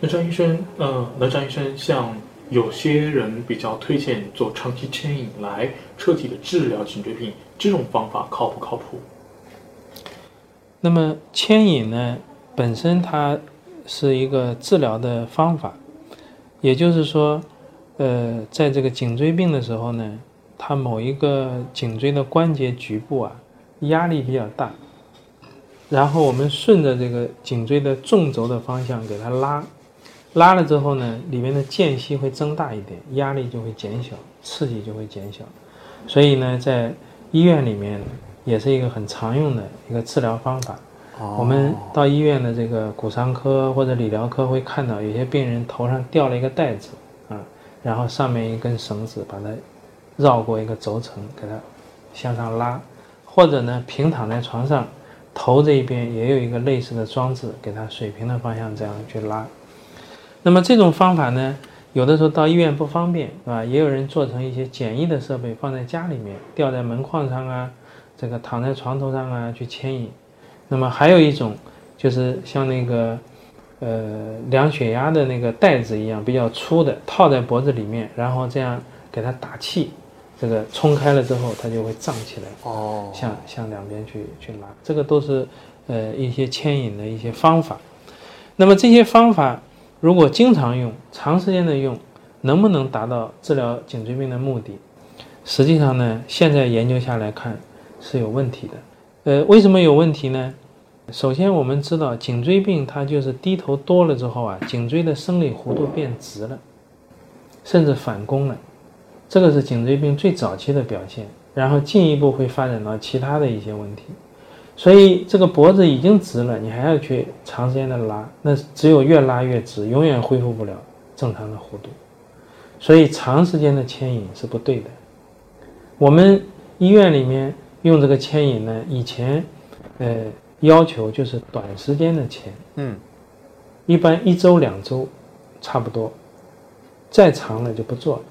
那张医生，呃，那张医生，像有些人比较推荐做长期牵引来彻底的治疗颈椎病，这种方法靠不靠谱？那么牵引呢，本身它是一个治疗的方法，也就是说，呃，在这个颈椎病的时候呢，它某一个颈椎的关节局部啊，压力比较大，然后我们顺着这个颈椎的纵轴的方向给它拉。拉了之后呢，里面的间隙会增大一点，压力就会减小，刺激就会减小。所以呢，在医院里面也是一个很常用的一个治疗方法。我们到医院的这个骨伤科或者理疗科会看到，有些病人头上吊了一个袋子啊，然后上面一根绳子把它绕过一个轴承，给它向上拉，或者呢平躺在床上，头这一边也有一个类似的装置，给它水平的方向这样去拉。那么这种方法呢，有的时候到医院不方便，是吧？也有人做成一些简易的设备放在家里面，吊在门框上啊，这个躺在床头上啊去牵引。那么还有一种，就是像那个，呃，量血压的那个带子一样，比较粗的，套在脖子里面，然后这样给它打气，这个冲开了之后，它就会胀起来。哦，向向两边去去拉，这个都是呃一些牵引的一些方法。那么这些方法。如果经常用、长时间的用，能不能达到治疗颈椎病的目的？实际上呢，现在研究下来看是有问题的。呃，为什么有问题呢？首先，我们知道颈椎病它就是低头多了之后啊，颈椎的生理弧度变直了，甚至反弓了，这个是颈椎病最早期的表现，然后进一步会发展到其他的一些问题。所以这个脖子已经直了，你还要去长时间的拉，那只有越拉越直，永远恢复不了正常的弧度。所以长时间的牵引是不对的。我们医院里面用这个牵引呢，以前呃要求就是短时间的牵，嗯，一般一周两周差不多，再长了就不做了。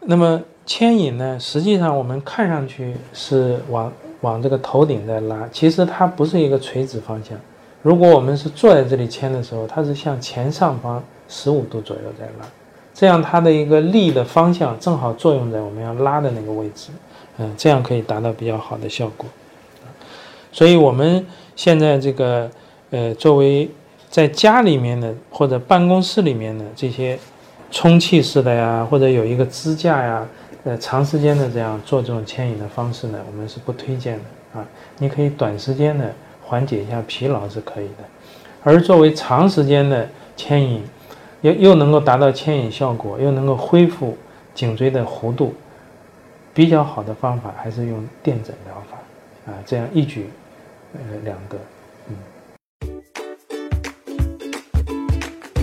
那么牵引呢，实际上我们看上去是往。往这个头顶在拉，其实它不是一个垂直方向。如果我们是坐在这里牵的时候，它是向前上方十五度左右在拉，这样它的一个力的方向正好作用在我们要拉的那个位置，嗯，这样可以达到比较好的效果。所以我们现在这个呃，作为在家里面的或者办公室里面的这些充气式的呀，或者有一个支架呀。呃，长时间的这样做这种牵引的方式呢，我们是不推荐的啊。你可以短时间的缓解一下疲劳是可以的，而作为长时间的牵引，又又能够达到牵引效果，又能够恢复颈椎的弧度，比较好的方法还是用电诊疗法啊，这样一举呃两得。嗯。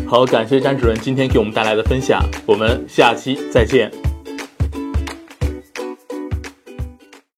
好，感谢詹主任今天给我们带来的分享，我们下期再见。